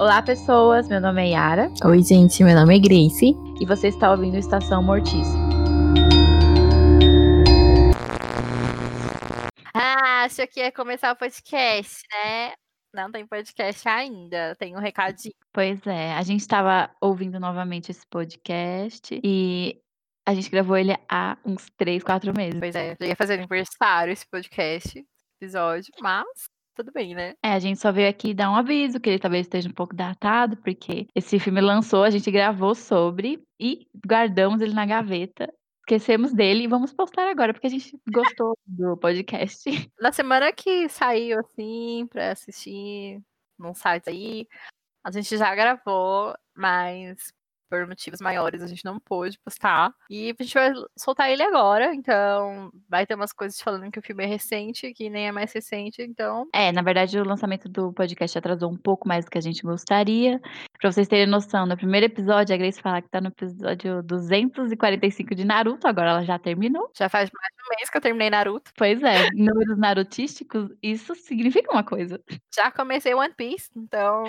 Olá, pessoas. Meu nome é Yara. Oi, gente. Meu nome é Grace. E você está ouvindo Estação Mortícia. Ah, achou que ia começar o podcast, né? Não tem podcast ainda, tem um recadinho. Pois é, a gente estava ouvindo novamente esse podcast e a gente gravou ele há uns três, quatro meses. Pois é, já ia fazer aniversário esse podcast, episódio, mas tudo bem, né? É, a gente só veio aqui dar um aviso que ele talvez esteja um pouco datado, porque esse filme lançou, a gente gravou sobre e guardamos ele na gaveta. Esquecemos dele e vamos postar agora, porque a gente gostou do podcast. Na semana que saiu, assim, pra assistir num site aí, a gente já gravou, mas por motivos maiores, a gente não pôde postar. E a gente vai soltar ele agora, então vai ter umas coisas falando que o filme é recente, que nem é mais recente, então. É, na verdade, o lançamento do podcast atrasou um pouco mais do que a gente gostaria. Pra vocês terem noção, no primeiro episódio, a Grace fala que tá no episódio 245 de Naruto, agora ela já terminou. Já faz mais de um mês que eu terminei Naruto. Pois é, números narutísticos, isso significa uma coisa. Já comecei One Piece, então.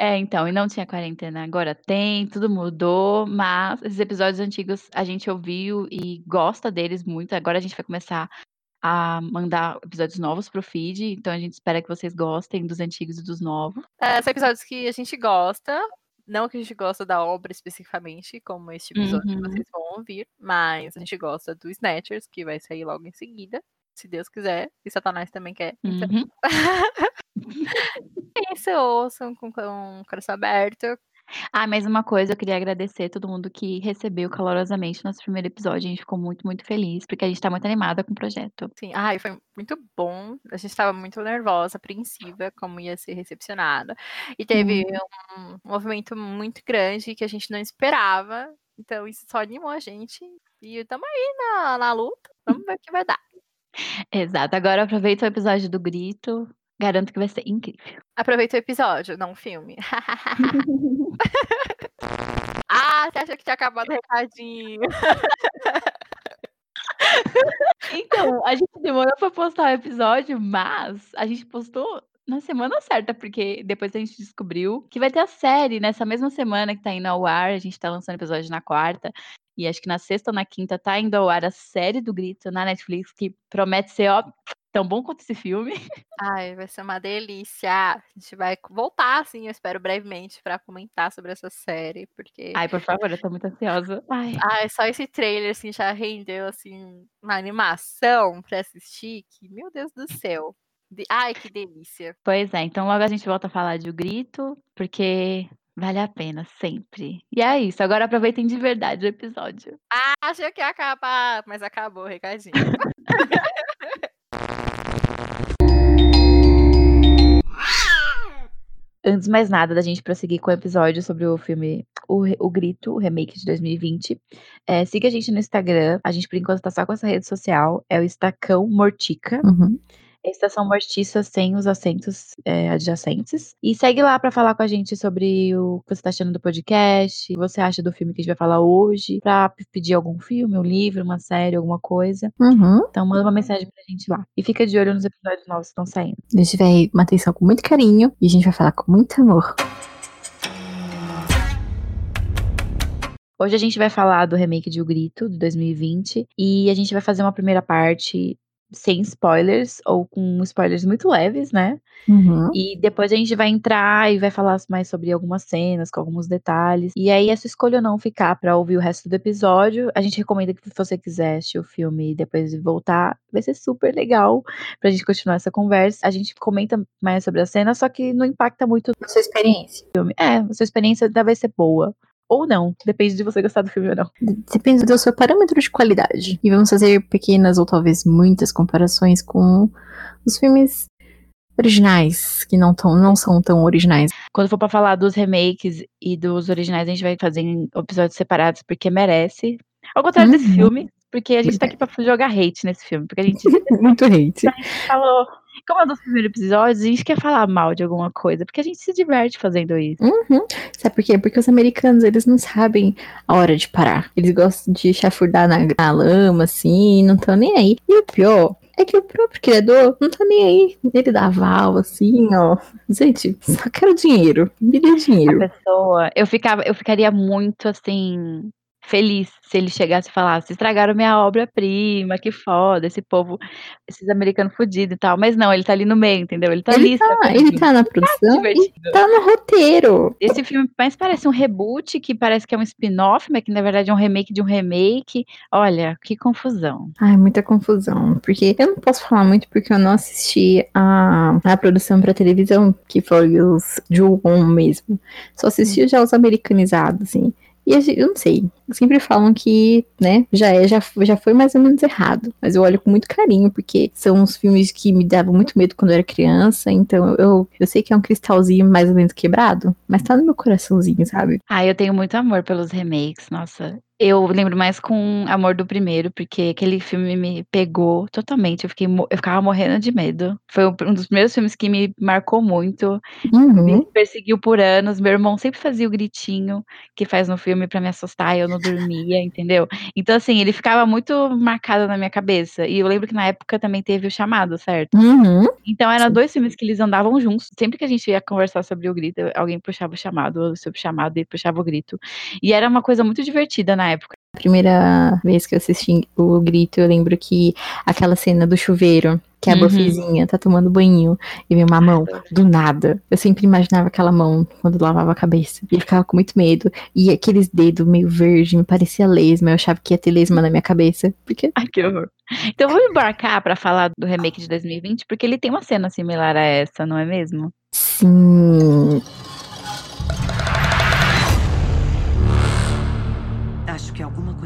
É, então, e não tinha quarentena, agora tem, tudo mudou, mas esses episódios antigos a gente ouviu e gosta deles muito. Agora a gente vai começar a mandar episódios novos pro feed, então a gente espera que vocês gostem dos antigos e dos novos. É, são episódios que a gente gosta, não que a gente gosta da obra especificamente, como este episódio Uhum. que vocês vão ouvir, mas a gente gosta do Snatchers, que vai sair logo em seguida, se Deus quiser, e Satanás também quer. Então, Uhum. isso, ouçam com, com o coração aberto. Ah, mais uma coisa, eu queria agradecer todo mundo que recebeu calorosamente nosso primeiro episódio. A gente ficou muito, muito feliz, porque a gente tá muito animada com o projeto. Sim, ai, foi muito bom. A gente estava muito nervosa, apreensiva, como ia ser recepcionada. E teve um movimento muito grande que a gente não esperava. Então, isso só animou a gente. E estamos aí na, na luta. Vamos ver o que vai dar. Exato. Agora aproveita o episódio do grito. Garanto que vai ser incrível. Aproveita o episódio, não o filme. ah, você achou que tinha acabado o recadinho? Então, a gente demorou pra postar o episódio, mas a gente postou na semana certa, porque depois a gente descobriu que vai ter a série nessa mesma semana que tá indo ao ar. A gente tá lançando episódio na quarta. E acho que na sexta ou na quinta tá indo ao ar a série do Grito na Netflix, que promete ser, ó, tão bom quanto esse filme. Ai, vai ser uma delícia. A gente vai voltar, assim, eu espero brevemente, pra comentar sobre essa série, porque. Ai, por favor, eu tô muito ansiosa. Ai. Ai, só esse trailer, assim, já rendeu, assim, uma animação pra assistir, que, meu Deus do céu. De- Ai, que delícia. Pois é, então logo a gente volta a falar de O Grito, porque vale a pena sempre. E é isso, agora aproveitem de verdade o episódio. Ah, achei que ia acabar, mas acabou o recadinho. Antes de mais nada, da gente prosseguir com o episódio sobre o filme O, O Grito, o remake de 2020, é, siga a gente no Instagram. A gente, por enquanto, tá só com essa rede social. É o Estacão Mortica. Uhum. É Estação Mortiça sem os acentos é, adjacentes. E segue lá pra falar com a gente sobre o que você tá achando do podcast, o que você acha do filme que a gente vai falar hoje, pra pedir algum filme, um livro, uma série, alguma coisa. Uhum. Então manda uma mensagem pra gente lá. E fica de olho nos episódios novos que estão saindo. A gente vai uma atenção com muito carinho e a gente vai falar com muito amor. Hoje a gente vai falar do remake de O Grito, de 2020, e a gente vai fazer uma primeira parte sem spoilers, ou com spoilers muito leves, né? Uhum. E depois a gente vai entrar e vai falar mais sobre algumas cenas, com alguns detalhes. E aí sua escolha ou não ficar pra ouvir o resto do episódio. A gente recomenda que se você quiser assistir o filme e depois voltar, vai ser super legal pra gente continuar essa conversa. A gente comenta mais sobre a cena, só que não impacta muito A sua experiência. filme. É, a sua experiência vai ser boa. Ou não, depende de você gostar do filme ou não. Depende do seu parâmetro de qualidade. E vamos fazer pequenas ou talvez muitas comparações com os filmes originais, que não, tão, não são tão originais. Quando for pra falar dos remakes e dos originais, a gente vai fazer em episódios separados, porque merece. Ao contrário desse Uhum. filme, porque a gente tá aqui pra jogar hate nesse filme, porque a gente Muito hate. falou. Como é um dos primeiros episódios, a gente quer falar mal de alguma coisa, porque a gente se diverte fazendo isso. Uhum. Sabe por quê? Porque os americanos, eles não sabem a hora de parar. Eles gostam de chafurdar na, na lama, assim, não estão nem aí. E o pior É que o próprio criador não tá nem aí. Ele dá aval, assim, ó. Gente, só quero dinheiro. Me dê A dinheiro. pessoa, eu ficava, eu ficaria muito assim feliz se ele chegasse e falasse: "Estragaram minha obra-prima, que foda, esse povo, esses americanos fudidos e tal". Mas não, ele tá ali no meio, entendeu? Ele tá Ele ali tá, ele tá na produção e divertido. tá no roteiro. Esse filme mais parece um reboot, que parece que é um spin-off, mas que na verdade é um remake de um remake. Olha, que confusão. Ai, muita confusão. Porque eu não posso falar muito porque eu não assisti a, a produção pra televisão, que foi os Ju-On mesmo. Só assisti já os americanizados, assim. E eu não sei. Sempre falam que, né, já é, já, já foi mais ou menos errado. Mas eu olho com muito carinho, porque são uns filmes que me davam muito medo quando eu era criança. Então eu, eu sei que é um cristalzinho mais ou menos quebrado, mas tá no meu coraçãozinho, sabe? Ah, eu tenho muito amor pelos remakes, nossa. Eu lembro mais com amor do primeiro, porque aquele filme me pegou totalmente. Eu, fiquei, eu ficava morrendo de medo. Foi um dos primeiros filmes que me marcou muito. Uhum. Me perseguiu por anos. Meu irmão sempre fazia o gritinho que faz no filme pra me assustar eu não dormia, entendeu? Então, assim, ele ficava muito marcado na minha cabeça. E eu lembro que na época também teve o chamado, certo? Uhum. Então, eram dois filmes que eles andavam juntos. Sempre que a gente ia conversar sobre o grito, alguém puxava o chamado, sobre o chamado e puxava o grito. E era uma coisa muito divertida na época. Primeira vez que eu assisti o grito, eu lembro que aquela cena do chuveiro, que a Uhum. Buffyzinha tá tomando banho e vem uma mão do nada. Eu sempre imaginava aquela mão quando lavava a cabeça. E ficava com muito medo. E aqueles dedos meio verde, me parecia lesma. Eu achava que ia ter lesma na minha cabeça. Porque. Ai, que horror. Então, vamos embarcar pra falar do remake de 2020, porque ele tem uma cena similar a essa, não é mesmo? Sim.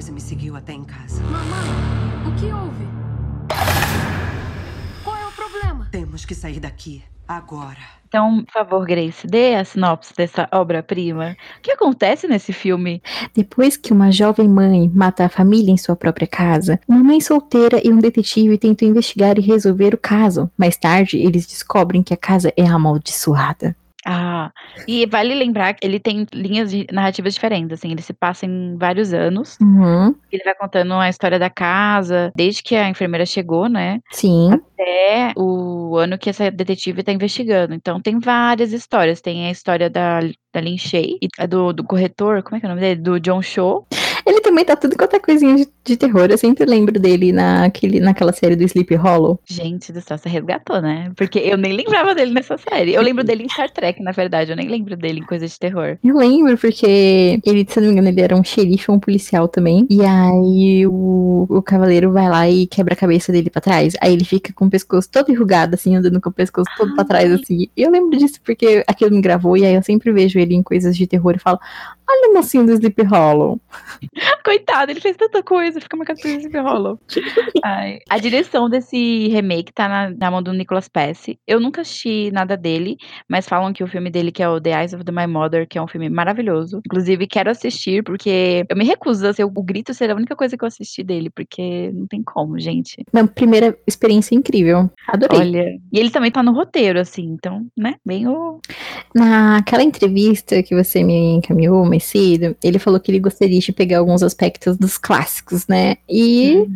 Coisa me seguiu até em casa. Mamãe, o que houve? Qual é o problema? Temos que sair daqui agora. Então, por favor, Grace, dê a sinopse dessa obra-prima. O que acontece nesse filme? Depois que uma jovem mãe mata a família em sua própria casa, uma mãe solteira e um detetive tentam investigar e resolver o caso. Mais tarde, eles descobrem que a casa é amaldiçoada. Ah, e vale lembrar que ele tem linhas de narrativas diferentes, assim, ele se passa em vários anos. Uhum. Ele vai contando a história da casa, desde que a enfermeira chegou, né? Sim. Até o ano que essa detetive tá investigando. Então tem várias histórias. Tem a história da, da Lin Shay, e do, do corretor, como é que é o nome dele? Do John Cho. Ele também tá tudo quanto é coisinha de, de terror. Eu sempre lembro dele naquele, naquela série do Sleep Hollow. Gente do céu, você resgatou, né? Porque eu nem lembrava dele nessa série. Eu lembro dele em Star Trek, na verdade. Eu nem lembro dele em coisas de terror. Eu lembro porque ele, se não me engano, ele era um xerife ou um policial também. E aí o, o cavaleiro vai lá e quebra a cabeça dele pra trás. Aí ele fica com o pescoço todo enrugado, assim, andando com o pescoço todo pra trás, assim. E eu lembro disso porque aquilo me gravou. E aí eu sempre vejo ele em coisas de terror e falo: Olha o mocinho do Sleep Hollow. Coitado, ele fez tanta coisa, fica marcado por isso que rolou. Ai. A direção desse remake tá na, na mão do Nicolas Pace. Eu nunca assisti nada dele, mas falam que o filme dele, que é o The Eyes of the My Mother, que é um filme maravilhoso. Inclusive, quero assistir, porque eu me recuso a ser o, grito ser a única coisa que eu assisti dele, porque não tem como, gente. Minha primeira experiência incrível. Adorei. Olha. E ele também tá no roteiro, assim, então, né? Bem o. Naquela entrevista que você me encaminhou mais cedo, ele falou que ele gostaria de pegar alguns aspectos dos clássicos, né? E,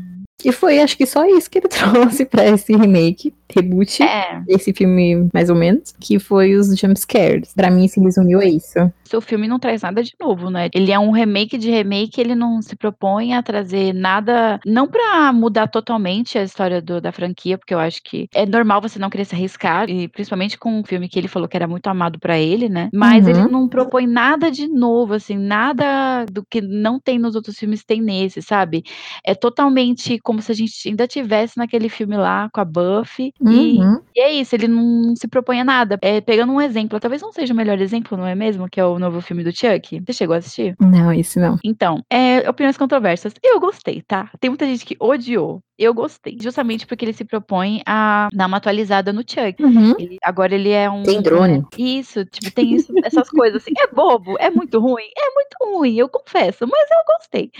e foi, acho que só isso que ele trouxe pra esse remake, reboot, É. esse filme mais ou menos, que foi os jump scares. Pra mim se resumiu a isso. Seu filme não traz nada de novo, né? Ele é um remake de remake, ele não se propõe a trazer nada, não pra mudar totalmente a história do- da franquia, porque eu acho que é normal você não querer se arriscar, e principalmente com um filme que ele falou que era muito amado pra ele, né? Mas Uhum. ele não propõe nada de novo, assim, nada do que não tem nos outros filmes tem nesse, sabe? É totalmente como se a gente ainda tivesse naquele filme lá com a Buffy. E Uhum. e é isso, ele não se propõe a nada. É, pegando um exemplo, talvez não seja o melhor exemplo, não é mesmo? Que é o novo filme do Chuck. Você chegou a assistir? Não, isso não. Então, é, opiniões controversas. Eu gostei, tá? Tem muita gente que odiou. Eu gostei. Justamente porque ele se propõe a dar uma atualizada no Chuck. Uhum. Ele- agora ele é um. Tem drone. Isso, tipo, tem isso, essas coisas assim. É bobo, é muito ruim, é muito ruim, eu confesso, mas eu gostei.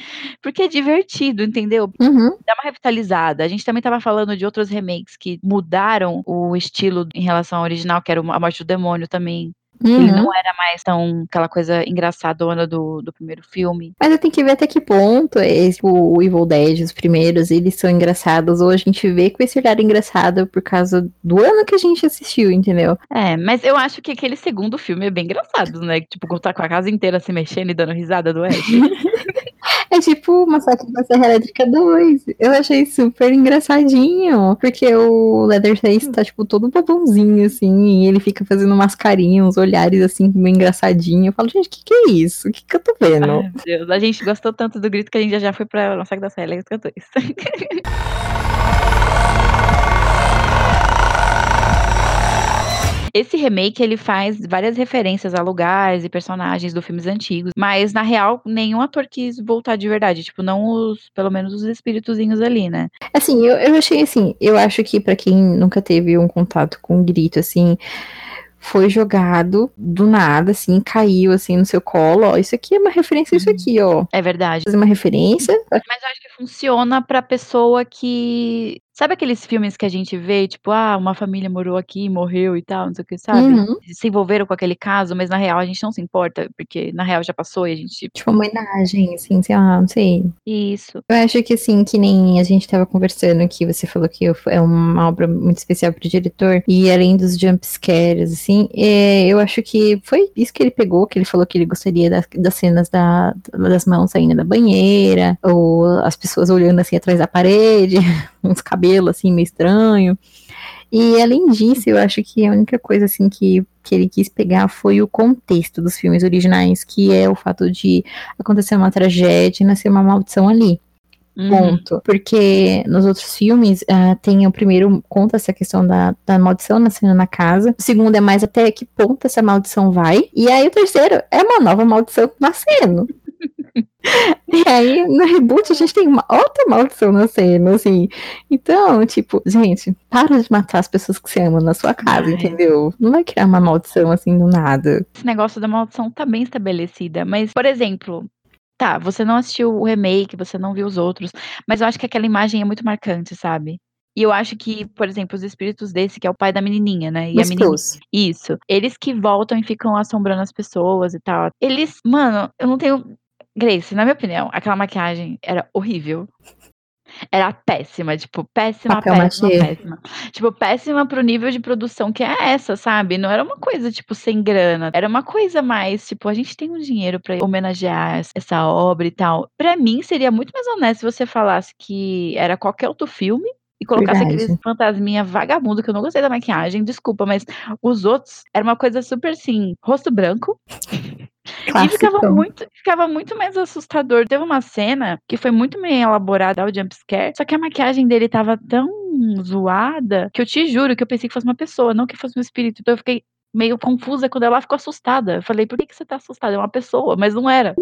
Porque é divertido, entendeu? Uhum. dá uma revitalizada. A gente também tava falando de outros remakes que mudaram o estilo em relação ao original, que era o A Morte do Demônio também. Ele Uhum. não era mais tão aquela coisa engraçadona do, do primeiro filme. Mas eu tenho que ver até que ponto esse, o Evil Dead, os primeiros, eles são engraçados. Ou a gente vê com esse olhar engraçado por causa do ano que a gente assistiu, entendeu? É, mas eu acho que aquele segundo filme é bem engraçado, né? Tipo, contar com a casa inteira se mexendo e dando risada do Ed. É tipo Massacre da Serra Elétrica 2. Eu achei super engraçadinho. Porque o Leatherface tá, tipo, todo bobãozinho, assim. E ele fica fazendo umas carinhas, uns olhares, assim, meio engraçadinho. Eu falo, gente, o que, que é isso? O que, que eu tô vendo? Ai, meu Deus, a gente gostou tanto do grito que a gente já, foi pra Massacre da Serra Elétrica 2. Esse remake ele faz várias referências a lugares e personagens do filmes antigos, mas na real nenhum ator quis voltar de verdade, tipo, não os, pelo menos os espíritozinhos ali, né? Assim, eu, eu achei assim, eu acho que pra quem nunca teve um contato com o grito, assim, foi jogado do nada, assim, caiu assim no seu colo, ó, isso aqui é uma referência a isso aqui, ó. É verdade. Fazer uma referência. Mas eu acho que funciona pra pessoa que. Sabe aqueles filmes que a gente vê, tipo, ah, uma família morou aqui, morreu e tal, não sei o que, sabe? Uhum. Se envolveram com aquele caso, mas na real a gente não se importa, porque na real já passou e a gente. Tipo, uma homenagem, assim, sei lá, não sei. Isso. Eu acho que assim, que nem a gente tava conversando que você falou que é uma obra muito especial pro diretor, e além dos jump scares, assim, é, eu acho que foi isso que ele pegou, que ele falou que ele gostaria das, das cenas da, das mãos saindo da banheira, ou as pessoas olhando assim atrás da parede, uns cabelos assim meio estranho. E além disso, eu acho que a única coisa assim que, que ele quis pegar foi o contexto dos filmes originais, que é o fato de acontecer uma tragédia e nascer uma maldição ali. Uhum. Ponto. Porque nos outros filmes, ah, tem o primeiro, conta essa questão da, da maldição nascendo na casa. O segundo é mais até que ponto essa maldição vai. E aí o terceiro é uma nova maldição nascendo. E aí, no reboot, a gente tem uma outra maldição nascendo, assim. Então, tipo, gente, para de matar as pessoas que você ama na sua casa, Ai. entendeu? Não vai criar uma maldição assim do nada. Esse negócio da maldição tá bem estabelecida. Mas, por exemplo, tá, você não assistiu o remake, você não viu os outros, mas eu acho que aquela imagem é muito marcante, sabe? E eu acho que, por exemplo, os espíritos desse, que é o pai da menininha, né? E a menininha. Isso. Eles que voltam e ficam assombrando as pessoas e tal. Eles, mano, eu não tenho. Grace, na minha opinião, aquela maquiagem era horrível. Era péssima, tipo, péssima, Papel péssima, machê. péssima. Tipo, péssima pro nível de produção que é essa, sabe? Não era uma coisa, tipo, sem grana. Era uma coisa mais, tipo, a gente tem um dinheiro pra homenagear es- essa obra e tal. Pra mim, seria muito mais honesto se você falasse que era qualquer outro filme e colocasse Verdade. aqueles fantasminha vagabundo, que eu não gostei da maquiagem, desculpa, mas os outros era uma coisa super assim, rosto branco. E ficava muito, ficava muito mais assustador. Teve uma cena que foi muito bem elaborada o jumpscare, só que a maquiagem dele tava tão zoada que eu te juro que eu pensei que fosse uma pessoa, não que fosse um espírito. Então eu fiquei meio confusa quando ela ficou assustada. Eu falei, por que, que você tá assustada? É uma pessoa, mas não era.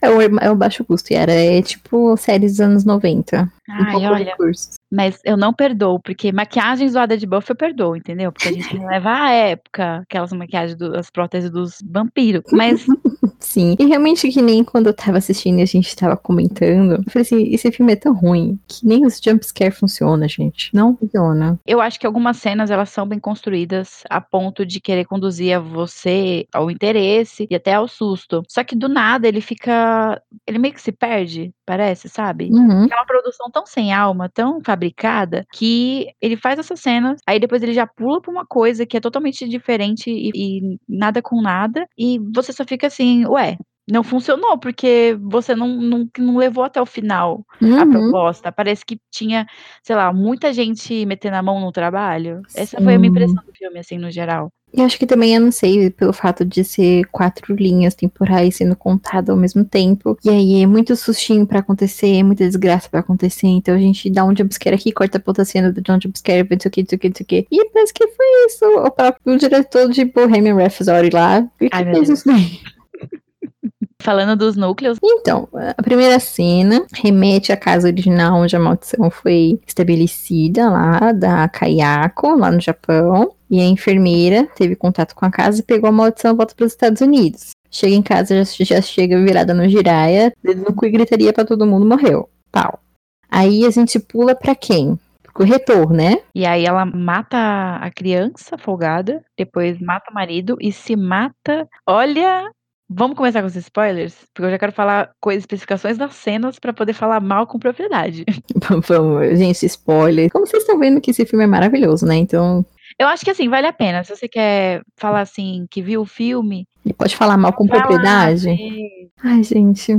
É o, é o baixo custo, e era é tipo séries dos anos 90. um Ai, pouco olha, recursos. Mas eu não perdoo, porque maquiagem zoada de buff eu perdoo, entendeu? Porque a gente não leva a época, aquelas maquiagens, do, as próteses dos vampiros. Mas Sim. E realmente que nem quando eu tava assistindo e a gente tava comentando, eu falei assim, esse filme é tão ruim que nem os jumpscare funciona, gente. Não funciona. Eu acho que algumas cenas elas são bem construídas a ponto de querer conduzir a você ao interesse e até ao susto. Só que do nada ele fica, ele meio que se perde, parece, sabe? Uhum. É uma produção tão sem alma, tão fabricada, que ele faz essas cenas, aí depois ele já pula pra uma coisa que é totalmente diferente e, e nada com nada, e você só fica assim, ué. Não funcionou, porque você não, não, não levou até o final a Uhum. proposta. Parece que tinha, sei lá, muita gente metendo a mão no trabalho. Essa foi a minha Sim. impressão do filme, assim, no geral. E acho que também, eu não sei, pelo fato de ser quatro linhas temporais sendo contadas ao mesmo tempo. E aí é muito sustinho pra acontecer, é muita desgraça pra acontecer. Então a gente dá um jumpscare aqui, corta pra outra cena, dá um jumpscare, não sei o que, não sei o que, não sei o que. E parece que foi isso. O próprio diretor de Bohemian Rhapsody lá. E que Ai, meu fez Deus. isso daí? Falando dos núcleos, Então, a primeira cena remete à casa original onde a maldição foi estabelecida lá, da Kayako, lá no Japão. E a enfermeira teve contato com a casa e pegou a maldição e volta para os Estados Unidos. Chega em casa, já, já chega virada no giraia, dedo no cu e gritaria pra todo mundo, morreu. Pau. Aí a gente pula pra quem? corretor, né? E aí ela mata a criança folgada, depois mata o marido e se mata. Olha, vamos começar com os spoilers, porque eu já quero falar coisas, especificações das cenas pra poder falar mal com propriedade. Vamos, gente, spoiler. Como vocês estão vendo que esse filme é maravilhoso, né? Então, Eu acho que assim, vale a pena. Se você quer falar assim, que viu o filme, ele pode falar mal com propriedade. Ai, gente.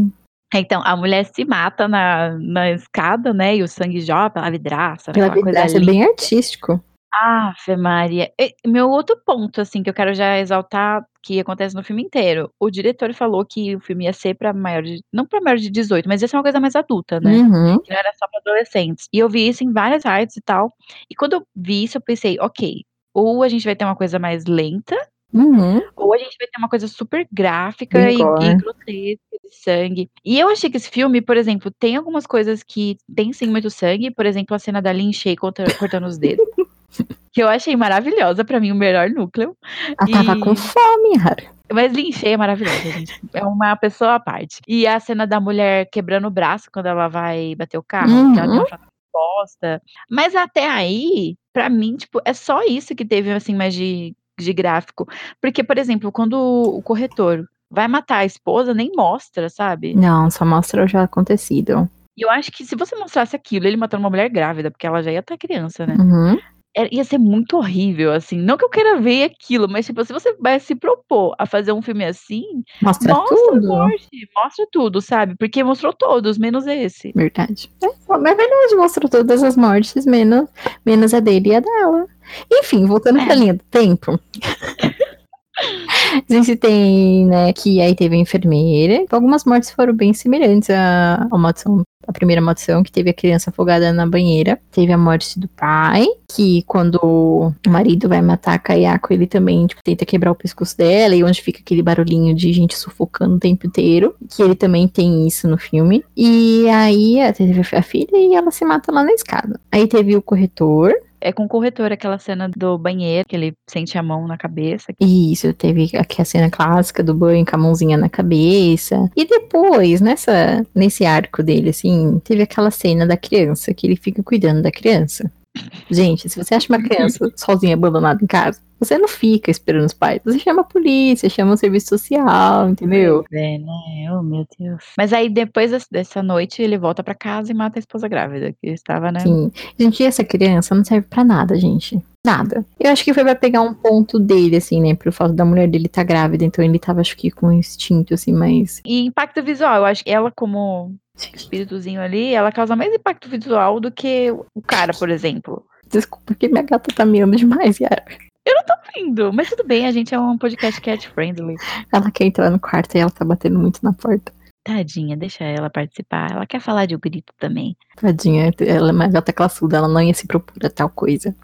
Então, a mulher se mata na, na escada, né? E o sangue jorra pela vidraça, Pela aquela coisa verdade, é bem artístico. Ave Maria. E meu outro ponto, assim, que eu quero já exaltar, que acontece no filme inteiro. O diretor falou que o filme ia ser pra maior de. Não pra maior de 18, mas ia ser uma coisa mais adulta, né? Uhum. Que não era só pra adolescentes. E eu vi isso em várias artes e tal. E quando eu vi isso, eu pensei, ok, ou a gente vai ter uma coisa mais lenta, Uhum. ou a gente vai ter uma coisa super gráfica e, gore. e grotesca de sangue. E eu achei que esse filme, por exemplo, tem algumas coisas que tem sim muito sangue. Por exemplo, a cena da Lin Shay cortando os dedos. que eu achei maravilhosa, pra mim, o melhor núcleo. Ela tava E- com fome, Rara. Mas Lin Shay é maravilhosa, gente. É uma pessoa à parte. E a cena da mulher quebrando o braço quando ela vai bater o carro, que ela tem Uhum. uma fratura exposta. Mas até aí, pra mim, tipo, é só isso que teve, assim, mais de, de gráfico. Porque, por exemplo, quando o corretor vai matar a esposa, nem mostra, sabe? Não, só mostra o já acontecido. E eu acho que se você mostrasse aquilo, ele matando uma mulher grávida, porque ela já ia estar criança, né? Uhum. É- ia ser muito horrível, assim. Não que eu queira ver aquilo, mas, tipo, se você vai se propor a fazer um filme assim, Mostra mostra tudo. morte, mostra tudo, sabe? Porque mostrou todos, menos esse. Verdade. É, é verdade, mostrou todas as mortes, menos, menos a dele e a dela. Enfim, voltando É. pra linha do tempo. A gente tem, né, que aí teve a enfermeira. Algumas mortes foram bem semelhantes à, à maldição. A primeira maldição, que teve a criança afogada na banheira. Teve a morte do pai, que quando o marido vai matar a Kayako, ele também tipo, tenta quebrar o pescoço dela, e onde fica aquele barulhinho de gente sufocando o tempo inteiro. Que ele também tem isso no filme. E aí teve a filha e ela se mata lá na escada. Aí teve o corretor, É com o corretor aquela cena do banheiro, que ele sente a mão na cabeça. Isso, teve aqui a cena clássica do banho com a mãozinha na cabeça. E depois, nessa, nesse arco dele, assim, teve aquela cena da criança, que ele fica cuidando da criança. Gente, se você acha uma criança sozinha, abandonada em casa, você não fica esperando os pais. Você chama a polícia, chama o serviço social, entendeu? É, né? Oh, meu Deus. Mas aí, depois des- dessa noite, ele volta pra casa e mata a esposa grávida, que estava, né? Sim. Gente, e essa criança não serve pra nada, gente. Nada. Eu acho que foi pra pegar um ponto dele, assim, né? Por fato da mulher dele estar grávida, então ele tava, acho que, com um instinto, assim, mais. E impacto visual, eu acho que ela, como espíritozinho ali, ela causa mais impacto visual do que o cara, por exemplo. Desculpa que minha gata tá miando demais, Yara. Lindo, mas tudo bem, a gente é um podcast cat friendly. Ela quer entrar no quarto e ela tá batendo muito na porta. Tadinha, deixa ela participar. Ela quer falar de um grito também. Tadinha, ela é uma gata classuda, ela não ia se propor a tal coisa.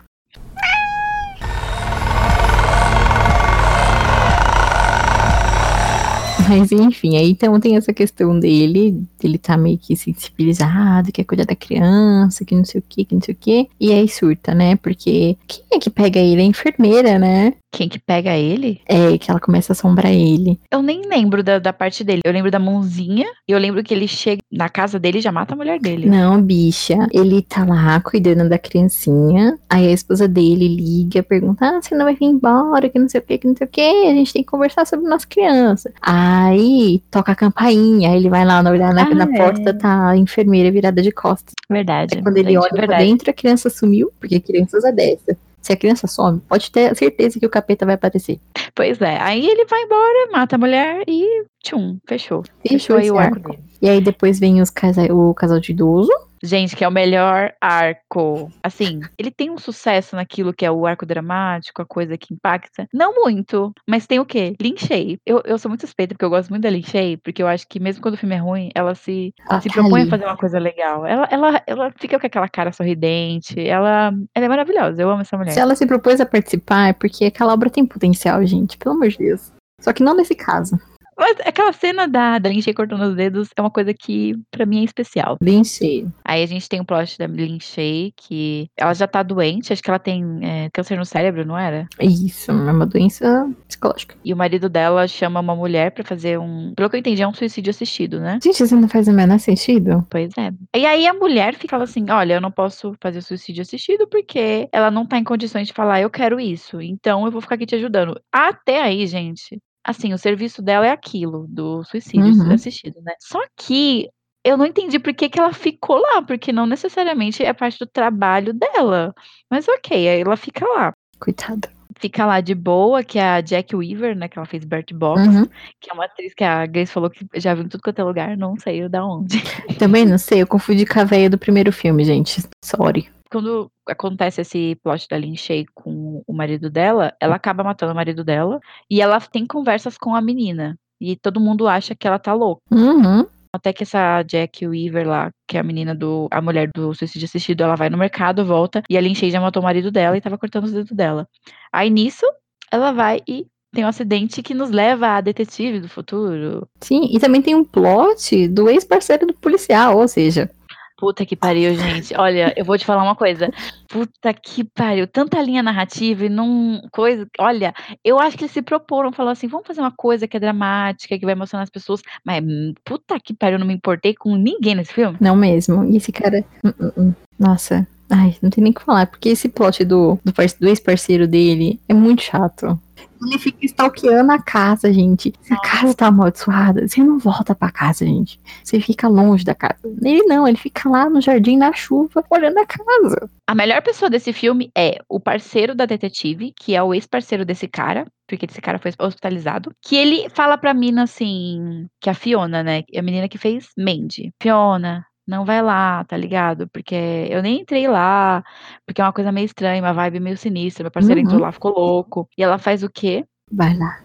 Mas enfim, aí então tem essa questão dele, dele tá meio que sensibilizado, quer cuidar da criança, que não sei o que, que não sei o que. E aí surta, né? Porque quem é que pega ele? A enfermeira, né? Quem que pega ele? É, que ela começa a assombrar ele. Eu nem lembro da, da parte dele. Eu lembro da mãozinha. E eu lembro que ele chega na casa dele e já mata a mulher dele. Não, bicha. Ele tá lá cuidando da criancinha. Aí a esposa dele liga, pergunta: Ah, você não vai vir embora? Que não sei o que, que não sei o que. A gente tem que conversar sobre nossa criança. Aí toca a campainha. Aí ele vai lá olhar na, Ah, na é. porta, tá a enfermeira virada de costas. Verdade. Aí quando ele olha pra verdade. dentro, a criança sumiu, porque crianças é dessa. Se a criança some, pode ter certeza que o capeta vai aparecer. Pois é. Aí ele vai embora, mata a mulher e tchum, fechou. Fechou aí esse o arco arco. E aí depois vem os casa o casal de idoso. Gente, que é o melhor arco. Assim, ele tem um sucesso naquilo que é o arco dramático, a coisa que impacta. Não muito, mas tem o quê? Lin Shay. Eu, eu sou muito suspeita, porque eu gosto muito da Lin Shay, porque eu acho que mesmo quando o filme é ruim, ela se, Ela se propõe a fazer uma coisa legal. Ela, ela, ela fica com aquela cara sorridente. Ela, ela é maravilhosa. Eu amo essa mulher. Se ela se propôs a participar, é porque aquela obra tem potencial, gente. Pelo amor de Deus. Só que não nesse caso. Mas aquela cena da, da Lindsay cortando os dedos é uma coisa que pra mim é especial. Lindsay. Aí a gente tem o plot da Lindsay, que ela já tá doente, acho que ela tem é, câncer no cérebro, não era? Isso, é uma doença psicológica. E o marido dela chama uma mulher pra fazer um. Pelo que eu entendi, é um suicídio assistido, né? Gente, isso não faz o menor sentido. Pois é. E aí a mulher fica assim: olha, eu não posso fazer suicídio assistido porque ela não tá em condições de falar, eu quero isso. Então eu vou ficar aqui te ajudando. Até aí, gente. Assim, o serviço dela é aquilo, do suicídio Uhum. assistido, né? Só que eu não entendi por que, que ela ficou lá, porque não necessariamente é parte do trabalho dela. Mas ok, aí ela fica lá. Coitada. Fica lá de boa, que é a Jack Weaver, né? Que ela fez Bert Box, Uhum. que é uma atriz que a Grace falou que já viu em tudo quanto é lugar, não sei da onde. Também não sei, eu confundi com a véia do primeiro filme, gente. Sorry. Quando acontece esse plot da Lin Shay com o marido dela, ela acaba matando o marido dela e ela tem conversas com a menina. E todo mundo acha que ela tá louca. Uhum. Até que essa Jack Weaver lá, que é a menina do. a mulher do suicídio assistido, ela vai no mercado, volta, e a Lin Shay já matou o marido dela e tava cortando os dedos dela. Aí nisso, ela vai e tem um acidente que nos leva a detetive do futuro. Sim, e também tem um plot do ex-parceiro do policial, ou seja, Puta que pariu, gente. Olha, eu vou te falar uma coisa. Puta que pariu. Tanta linha narrativa e não. Coisa. Olha, eu acho que eles se proporam, falaram assim: vamos fazer uma coisa que é dramática, que vai emocionar as pessoas. Mas hum, puta que pariu, eu não me importei com ninguém nesse filme. não mesmo. E esse cara. hum, hum. Nossa. Ai, não tem nem o que falar, porque esse plot do, do, do ex-parceiro dele é muito chato. Ele fica stalkeando a casa, gente. Se a casa tá amaldiçoada, você não volta pra casa, gente. Você fica longe da casa. Ele não, ele fica lá no jardim na chuva, olhando a casa. A melhor pessoa desse filme é o parceiro da detetive, que é o ex-parceiro desse cara, porque esse cara foi hospitalizado. Que ele fala pra mina assim, que é a Fiona, né? A menina que fez Mandy. Fiona, não vai lá, tá ligado? Porque eu nem entrei lá, porque é uma coisa meio estranha, uma vibe meio sinistra. Meu parceiro Uhum. entrou lá, ficou louco. E ela faz o quê? Vai lá.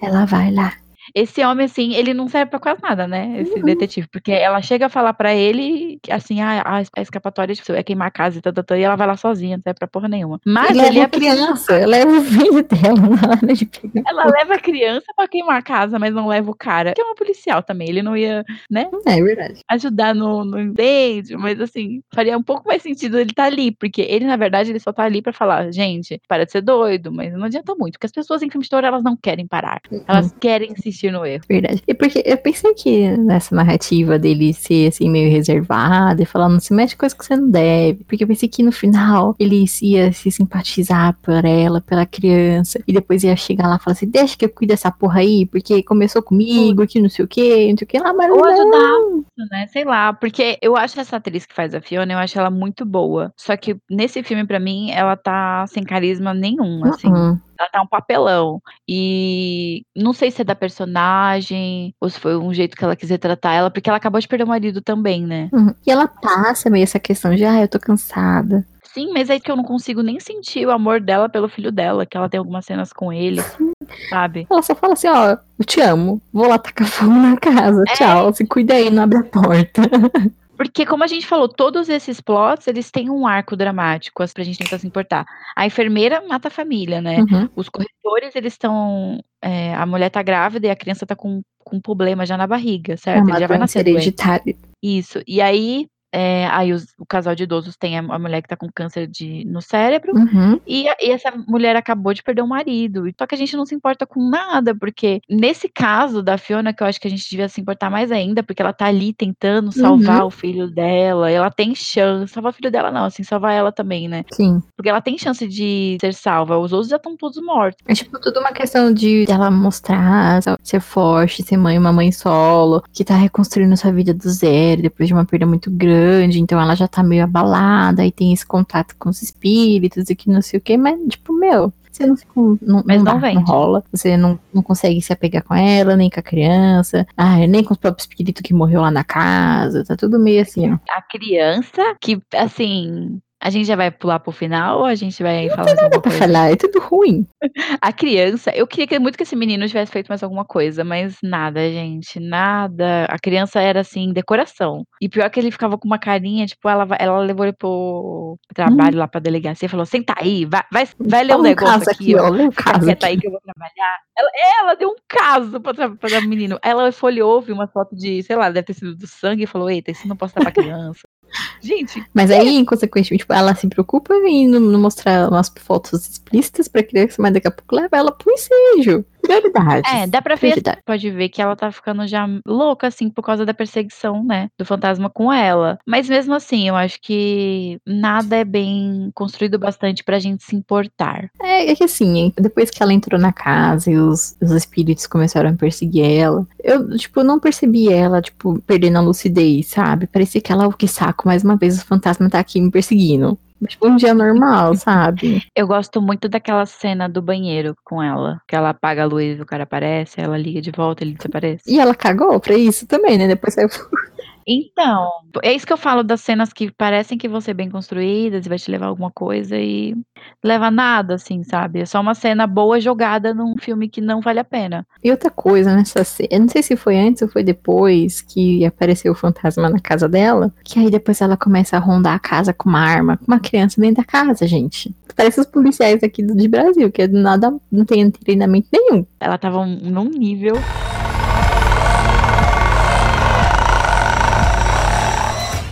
Ela vai lá. Esse homem, assim, ele não serve pra quase nada, né? Esse detetive. Porque ela chega a falar pra ele, que, assim, ah, a, escapatória tipo, é queimar a casa e tal, tal, tal, e ela vai lá sozinha, não serve pra porra nenhuma. Mas ele leva é a criança, leva o filho dela na hora de pegar. Ela leva a criança pra queimar a casa, mas não leva o cara. Que é uma policial também. Ele não ia, né, É verdade. ajudar no, no incêndio, mas assim, faria um pouco mais sentido ele estar ali, porque ele, na verdade, ele só tá ali pra falar, gente, para de ser doido, mas não adianta muito, porque as pessoas em filme de terror, elas não querem parar. Elas querem insistir no erro. Verdade. E porque eu pensei que nessa narrativa dele ser assim meio reservado e falar não se mexe com coisa que você não deve. Porque eu pensei que no final ele ia se simpatizar por ela, pela criança. E depois ia chegar lá e falar assim: deixa que eu cuido dessa porra aí, porque começou comigo, que não sei o que, não sei o que lá, mas Ou não. ajudar, né? Sei lá, porque eu acho essa atriz que faz a Fiona, eu acho ela muito boa. Só que nesse filme, pra mim, ela tá sem carisma nenhum, assim. Uh-uh. Ela tá um papelão. E não sei se é da personagem, ou se foi um jeito que ela quis tratar ela, porque ela acabou de perder o marido também, né? Uhum. E ela passa meio essa questão de, ah, eu tô cansada. Sim, mas é que eu não consigo nem sentir o amor dela pelo filho dela, que ela tem algumas cenas com ele, sabe? Ela só fala assim, ó, eu te amo, vou lá tacar fogo na casa, É. tchau, se cuida aí, não abre a porta. Porque, como a gente falou, todos esses plots, eles têm um arco dramático, assim, pra gente tentar se importar. A enfermeira mata a família, né? Uhum. Os corretores, eles estão. é, a mulher tá grávida e a criança tá com, com problema já na barriga, É certo? Ele já vai nascer doente. hereditária. Isso. E aí, é, aí os- o casal de idosos tem a, a mulher que tá com câncer de, no cérebro. Uhum. E, e essa mulher acabou de perder o marido. Só que a gente não se importa com nada, porque nesse caso da Fiona, que eu acho que a gente devia se importar mais ainda, porque ela tá ali tentando salvar o filho dela. Ela tem chance. Salvar o filho dela, não, assim, salvar ela também, né? Sim. Porque ela tem chance de ser salva. Os outros já estão todos mortos. É tipo tudo uma questão de ela mostrar ser forte, ser mãe, uma mãe solo, que tá reconstruindo sua vida do zero depois de uma perda muito grande, então ela já tá meio abalada, aí tem esse contato com os espíritos e que não sei o que, mas tipo, meu, você não, fica- não, Mas não dá, vende. rola, você não, não consegue se apegar com ela, nem com a criança, ah, nem com o próprio espírito que morreu lá na casa, tá tudo meio assim, ó. A criança, que, assim. A gente já vai pular pro final ou a gente vai falar mais alguma Pra coisa? falar, é tudo ruim. A criança, eu queria que- muito que esse menino tivesse feito mais alguma coisa, mas nada, gente, nada. A criança era assim, decoração. E pior que ele ficava com uma carinha, tipo, ela, ela levou ele pro trabalho lá pra delegacia e falou: senta aí, vai, vai, vai ler um um negócio aqui, aqui, ó. Lê Fica caso aqui. aí que eu vou trabalhar. Ela, ela deu um caso pra, pra pro menino. Ela folheou, viu uma foto de, sei lá, deve ter sido do sangue e falou: Eita, isso não posso dar pra criança. Gente, Mas aí, consequentemente, tipo, ela se preocupa em não não mostrar umas fotos explícitas pra criança, mas daqui a pouco leva ela pro ensejo. Prioridades. É, dá pra ver, pode ver que ela tá ficando já louca, assim, por causa da perseguição, né, do fantasma com ela. Mas mesmo assim, eu acho que nada é bem construído bastante pra gente se importar. É, é que assim, depois que ela entrou na casa e os, os espíritos começaram a perseguir ela, eu, tipo, não percebi ela, tipo, perdendo a lucidez, sabe? Parecia que ela, o que saco, mais uma vez o fantasma tá aqui me perseguindo. Tipo, um dia normal, sabe? Eu gosto muito daquela cena do banheiro com ela, que ela apaga a luz, o cara aparece, ela liga de volta, ele desaparece. E ela cagou pra isso também, né? Depois saiu. Então, é isso que eu falo das cenas que parecem que vão ser bem construídas e vai te levar alguma coisa e leva nada, assim, sabe? É só uma cena boa jogada num filme que não vale a pena. E outra coisa nessa cena, eu não sei se foi antes ou foi depois que apareceu o fantasma na casa dela, que aí depois ela começa a rondar a casa com uma arma, com uma criança dentro da casa, gente. Parece os policiais aqui de Brasil, que é nada não tem treinamento nenhum. Ela tava um- num nível.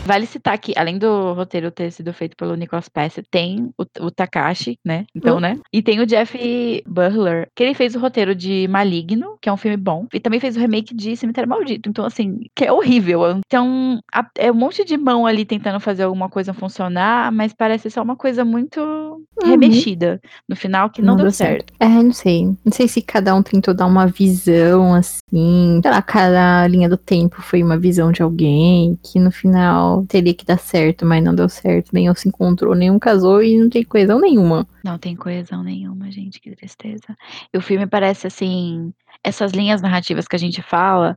Vale citar que, além do roteiro ter sido feito pelo Nicholas Pace, tem o, o Takashi, né? Então, Hum. né? E tem o Jeff Butler, que ele fez o roteiro de Maligno, que é um filme bom, e também fez o remake de Cemitério Maldito. Então, assim, que é horrível. Então, a- é um monte de mão ali tentando fazer alguma coisa funcionar, mas parece só uma coisa muito remexida no final que não, deu certo. É, não sei. Não sei se cada um tentou dar uma visão assim. Sei lá, cada linha do tempo foi uma visão de alguém que no final teria que dar certo, mas não deu certo. Nenhum se encontrou, nenhum casou e não tem coesão nenhuma. Não tem coesão nenhuma, gente, que tristeza. E o filme parece assim, essas linhas narrativas que a gente fala,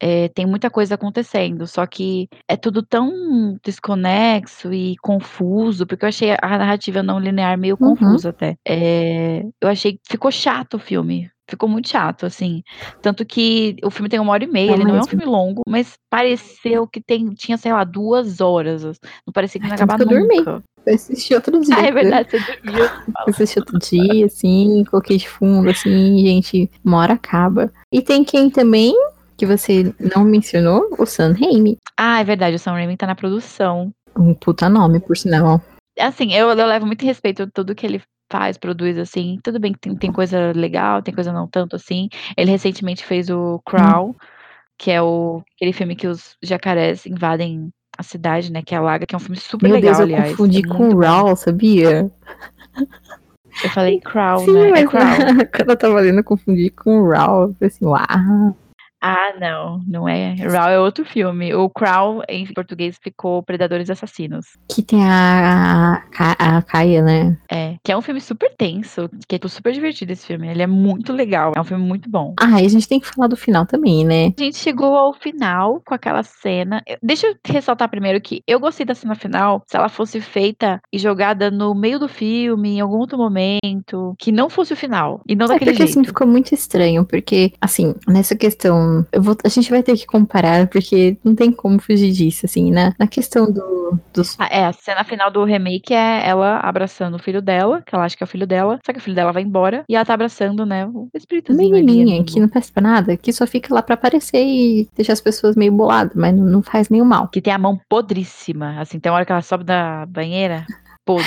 é, tem muita coisa acontecendo, só que é tudo tão desconexo e confuso, porque eu achei a narrativa não linear meio Uhum. confusa até. É, eu achei que ficou chato o filme. Ficou muito chato, assim. Tanto que o filme tem uma hora e meia, É ele não é um filme longo, mas pareceu que tem, tinha, sei lá, duas horas. Não parecia que não ia acabar que eu dormi. nunca. Eu assisti outro dia. Ah, é verdade, você dormiu. Eu assisti outro dia, assim, coloquei de fundo, assim, gente, uma hora acaba. E tem quem também, que você não mencionou, o Sam Raimi. Ah, é verdade, o Sam Raimi tá na produção. Um puta nome, por sinal. Assim, eu, eu levo muito respeito a tudo que ele faz, produz, assim. Tudo bem que tem, tem coisa legal, tem coisa não tanto, assim. Ele recentemente fez o Crow, que é o, aquele filme que os jacarés invadem a cidade, né? Que é a Laga, que é um filme super Meu legal, Deus, eu aliás. confundi é com bom. Raw, sabia? Eu falei Crow, Sim, né? É Crow. quando eu tava lendo, eu confundi com o Raw. Eu falei assim, uau. Ah, não, não é. Raw é outro filme. O Crow, em português, ficou Predadores Assassinos. Que tem a, a, a Kaia, né? É, que é um filme super tenso, que é super divertido esse filme. Ele é muito legal, é um filme muito bom. Ah, e a gente tem que falar do final também, né? A gente chegou ao final com aquela cena. Deixa eu ressaltar primeiro que eu gostei da cena final se ela fosse feita e jogada no meio do filme, em algum outro momento, que não fosse o final. E não É daquele porque jeito. assim ficou muito estranho, porque assim, nessa questão, vou, a gente vai ter que comparar, porque não tem como fugir disso, assim, né? Na questão do, dos Ah, É, a cena final do remake é ela abraçando o filho dela, que ela acha que é o filho dela, só que o filho dela vai embora e ela tá abraçando, né, o espíritozinho menininha amigo. que não faz pra nada, que só fica lá pra aparecer e deixar as pessoas meio boladas, mas não, não faz nenhum mal. que tem a mão podríssima. Assim, tem uma hora que ela sobe da banheira, podre.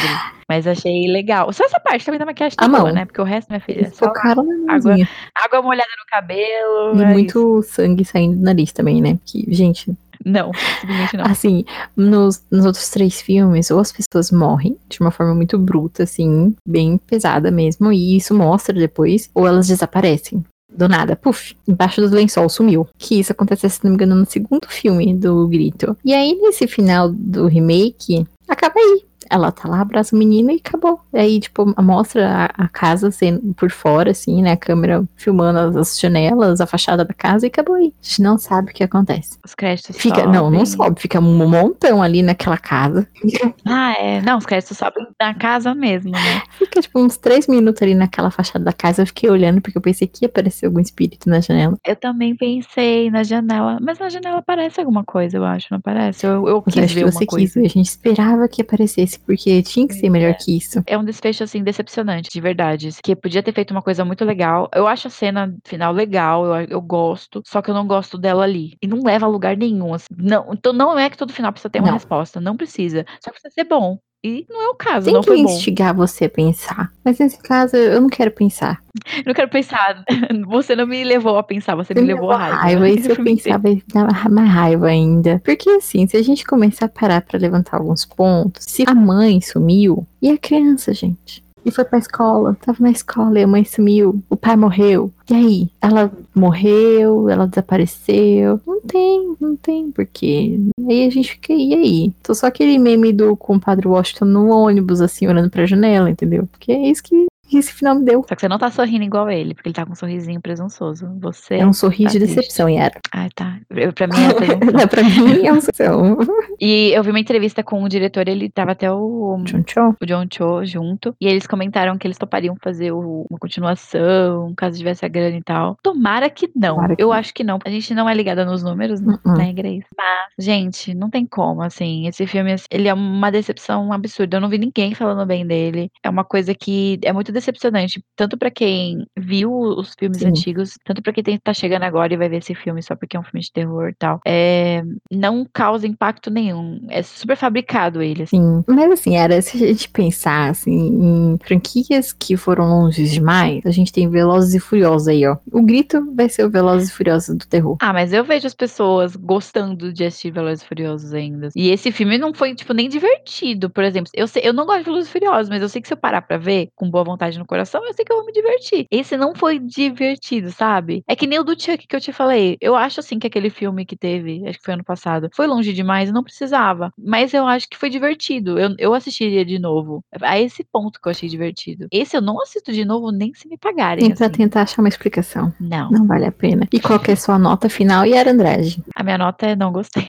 Mas achei legal. Só essa parte também da maquiagem tá A boa, mão. né? Porque o resto, minha filha, Eles só focaram na água- água molhada no cabelo. E é muito sangue saindo do nariz também, né? Porque, gente. Não, simplesmente não. assim, nos, nos outros três filmes, ou as pessoas morrem de uma forma muito bruta, assim, bem pesada mesmo, e isso mostra depois, ou elas desaparecem. Do nada, puf, embaixo do lençol sumiu. Que isso acontece, se não me engano, no segundo filme do Grito. E aí, nesse final do remake, acaba aí. Ela tá lá, abraça o menino e acabou. Aí, tipo, mostra a, a casa sendo por fora, assim, né? A câmera filmando as, as janelas, a fachada da casa e acabou aí. A gente não sabe o que acontece. Os créditos Fica, não, não sobem. sobe, fica um montão ali naquela casa. Ah, é. Não, os créditos sobem na casa mesmo, né? Fica, tipo, uns três minutos ali naquela fachada da casa. Eu fiquei olhando porque eu pensei que ia aparecer algum espírito na janela. Eu também pensei na janela. Mas na janela aparece alguma coisa, eu acho, não aparece? Eu, eu quis ver você uma coisa. quis. A gente esperava que aparecesse, porque tinha que ser melhor que isso. É um desfecho, assim, decepcionante, de verdade. Que podia ter feito uma coisa muito legal. Eu acho a cena final legal, eu, eu gosto, só que eu não gosto dela ali. E não leva a lugar nenhum. assim. Não, então não é que todo final precisa ter uma Não. resposta. Não precisa. Só precisa ser bom. E não é o caso, Tem não que foi bom. instigar você a pensar. Mas nesse caso, eu não quero pensar. Eu não quero pensar. Você não me levou a pensar, você, me levou a raiva. E se eu pensar, vai dar mais raiva ainda. Porque assim, se a gente começar a parar pra levantar alguns pontos, se a mãe sumiu, e a criança, gente? E foi pra escola, tava na escola e a mãe sumiu, o pai morreu. E aí? Ela morreu, ela desapareceu. Não tem, não tem porquê. Aí a gente fica, e aí? Tô só aquele meme do compadre Washington no ônibus, assim, olhando pra janela, entendeu? Porque é isso que esse final me deu. Só que você não tá sorrindo igual ele, porque ele tá com um sorrisinho presunçoso. Você. É um sorriso tá de triste. decepção, Yara. Ai, tá. Eu, pra mim é presunção. pra mim é um decepção. E eu vi uma entrevista com o diretor, ele tava até o, Tchau, tchau. o John Cho junto. E eles comentaram que eles topariam fazer o- uma continuação, caso tivesse a grana e tal. Tomara que não. Tomara que eu não. acho que não. A gente não é ligada nos números, né, Uh-uh. né, Grace? Mas, gente, não tem como, assim. Esse filme, ele é uma decepção absurda. Eu não vi ninguém falando bem dele. É uma coisa que é muito decepcionante. Tanto pra quem viu os filmes Sim. antigos, tanto pra quem tá chegando agora e vai ver esse filme só porque é um filme de terror e tal. É, não causa impacto nenhum. É super fabricado ele, assim. Sim. Mas assim, era se a gente pensar assim, em franquias que foram longe demais, a gente tem Velozes e Furiosos aí, ó. O grito vai ser o Velozes e Furiosos do terror. Ah, mas eu vejo as pessoas gostando de assistir Velozes e Furiosos ainda. E esse filme não foi, tipo, nem divertido, por exemplo. Eu, sei, eu não gosto de Velozes e Furiosos, mas eu sei que se eu parar pra ver com boa vontade no coração, eu sei que eu vou me divertir. Esse não foi divertido, sabe? É que nem o do Chuck que eu te falei. Eu acho, assim, que aquele filme que teve, acho que foi ano passado, foi longe demais e não precisava. Mas eu acho que foi divertido. Eu, eu assistiria de novo. A esse ponto que eu achei divertido. Esse eu não assisto de novo nem se me pagarem. Pra assim. tentar achar uma explicação. Não. Não vale a pena. E qual é a sua nota final? E era Andrade? A minha nota é não gostei.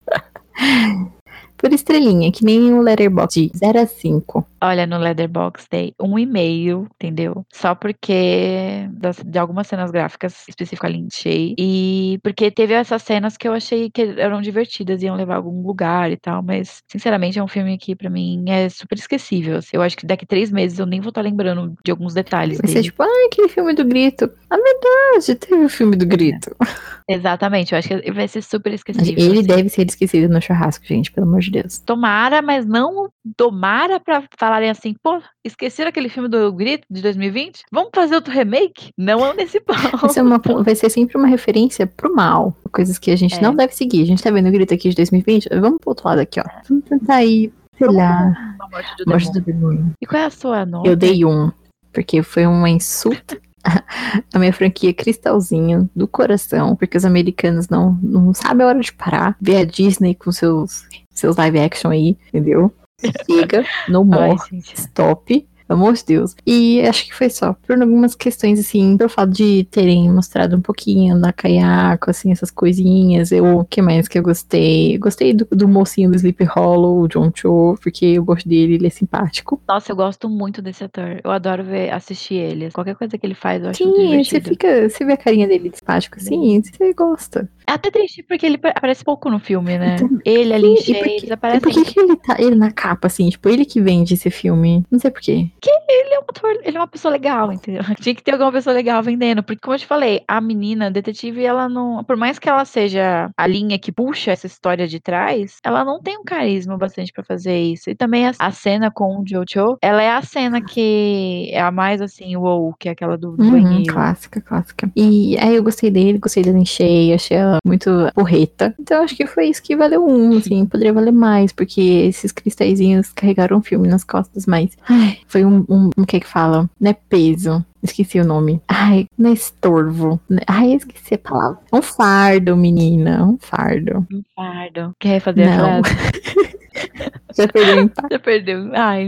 Por estrelinha, que nem o Letterboxd, de 0 a 5. Olha, no Leatherbox dei um e-mail, entendeu? Só porque das- de algumas cenas gráficas específicas ali achei. E porque teve essas cenas que eu achei que eram divertidas, iam levar a algum lugar e tal. Mas, sinceramente, é um filme que pra mim é super esquecível. assim. Eu acho que daqui três meses eu nem vou estar lembrando de alguns detalhes Vai ser tipo, ah, aquele filme do grito. Ah, verdade, teve o filme do grito. Exatamente, eu acho que vai ser super esquecível. Ele assim. deve ser esquecido no churrasco, gente, pelo amor de Deus. Tomara, mas não tomara pra falarem assim, pô, esqueceram aquele filme do Grito de 2020? Vamos fazer outro remake? Não é nesse ponto. Isso é uma- vai ser sempre uma referência pro mal. Coisas que a gente É. não deve seguir. A gente tá vendo o grito aqui de 2020. Vamos pro outro lado aqui, ó. Vamos tentar ir, sei lá, morte do morte do demônio. E qual é a sua nota? Eu dei um, porque foi uma insulta a minha franquia Cristalzinho do coração, porque os americanos não, não sabem a hora de parar. Ver a Disney com seus, seus live action aí, entendeu? Chega, no Ai, more, gente. stop. Pelo amor de Deus. E acho que foi só. Por algumas questões, assim, pelo fato de terem mostrado um pouquinho da caiaco, assim, essas coisinhas. Eu, o que mais que eu gostei? Gostei do, do mocinho do Sleep Hollow, o John Cho, porque eu gosto dele, ele é simpático. Nossa, eu gosto muito desse ator. Eu adoro ver, assistir ele. Qualquer coisa que ele faz, eu acho Sim, você divertido. fica. Você vê a carinha dele de simpático assim, você gosta. É até triste porque ele aparece pouco no filme, né? Então, ele ali em cheio, por e aparecem. por que, que ele tá ele na capa, assim? Tipo, ele que vende esse filme. Não sei porquê. Ele é um ator, ele é uma pessoa legal, entendeu? Tinha que ter alguma pessoa legal vendendo. Porque, como eu te falei, a menina, a detetive, ela não. Por mais que ela seja a linha que puxa essa história de trás, ela não tem um carisma bastante pra fazer isso. E também a, a cena com o Jojo, ela é a cena que é a mais assim, wow, que é aquela do, do Uhum, banheiro. clássica, clássica. E aí eu gostei dele, gostei dela em cheia, achei ela muito porreta. Então acho que foi isso que valeu um, assim, poderia valer mais, porque esses cristalzinhos carregaram o filme nas costas, mas ai, foi um, um, um que é que fala? Não é peso. Esqueci o nome. Ai, não é estorvo. Ai, esqueci a palavra. Um fardo, menina. Um fardo. Um fardo. Quer fazer a Não. frase? Já perdeu o. Já perdeu. Ai.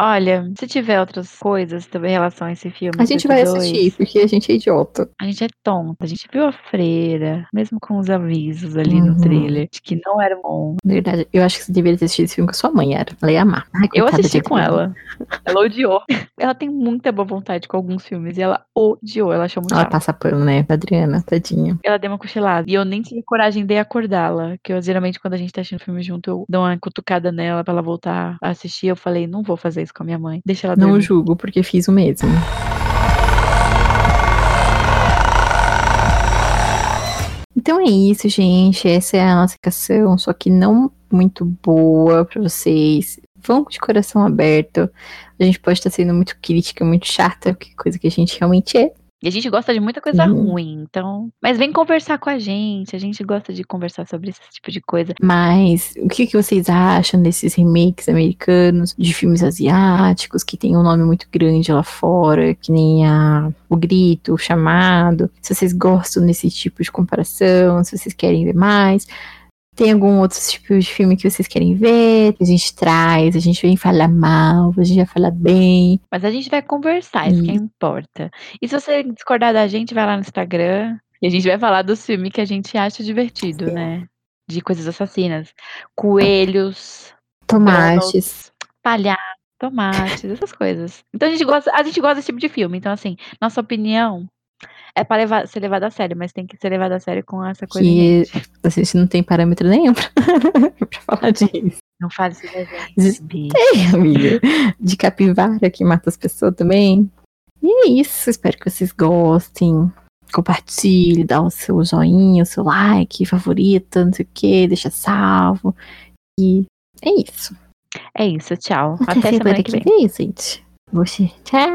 Olha, se tiver outras coisas também em relação a esse filme. A gente vai dois, assistir, porque a gente é idiota. A gente é tonta. A gente viu a freira, mesmo com os avisos ali Uhum. no trailer, de que não era bom. Verdade. Eu acho que você deveria ter assistido esse filme com a sua mãe, era. Ela ia amar. Ai, Eu assisti com Adriana. ela. Ela odiou. Ela tem muita boa vontade com alguns filmes e ela odiou. Ela achou muito Ela chato. passa pano, né? Adriana, tadinha. Ela deu uma cochilada. E eu nem tive coragem de acordá-la. Que eu, geralmente, quando a gente tá assistindo filme junto, eu dou uma cutucada nela pra ela voltar a assistir. Eu falei, não vou fazer isso com a minha mãe. Deixa ela Não dormir. julgo, porque fiz o mesmo. Então é isso, gente. Essa é a nossa indicação, só que não muito boa pra vocês. Vão de coração aberto. A gente pode estar sendo muito crítica, muito chata, que coisa que a gente realmente é. E a gente gosta de muita coisa Uhum. ruim, então. Mas vem conversar com a gente. A gente gosta de conversar sobre esse tipo de coisa. Mas o que, que vocês acham desses remakes americanos, de filmes asiáticos, que tem um nome muito grande lá fora, que nem a, o Grito, o Chamado? Se vocês gostam desse tipo de comparação, se vocês querem ver mais. Tem algum outro tipo de filme que vocês querem ver? Que a gente traz, a gente vem falar mal, a gente vai falar bem. Mas a gente vai conversar, isso que Isso. importa. E se você discordar da gente, vai lá no Instagram. E a gente vai falar dos filmes que a gente acha divertido, né? De coisas assassinas. Coelhos, Tomates. palhaço, tomates, essas coisas. Então a gente gosta, a gente gosta desse tipo de filme. Então, assim, nossa opinião é pra levar, ser levada a sério, mas tem que ser levada a sério com essa coisa. Que mente. a gente não tem parâmetro nenhum pra, pra falar disso. Não fale esses desenhos, Des- Bi. amiga. De capivara que mata as pessoas também. E é isso. Espero que vocês gostem. Compartilhe, dá o seu joinha, o seu like, favorita, não sei o que, deixa salvo. E é isso. É isso, tchau. Até semana que vem. É isso, gente. Você. Tchau.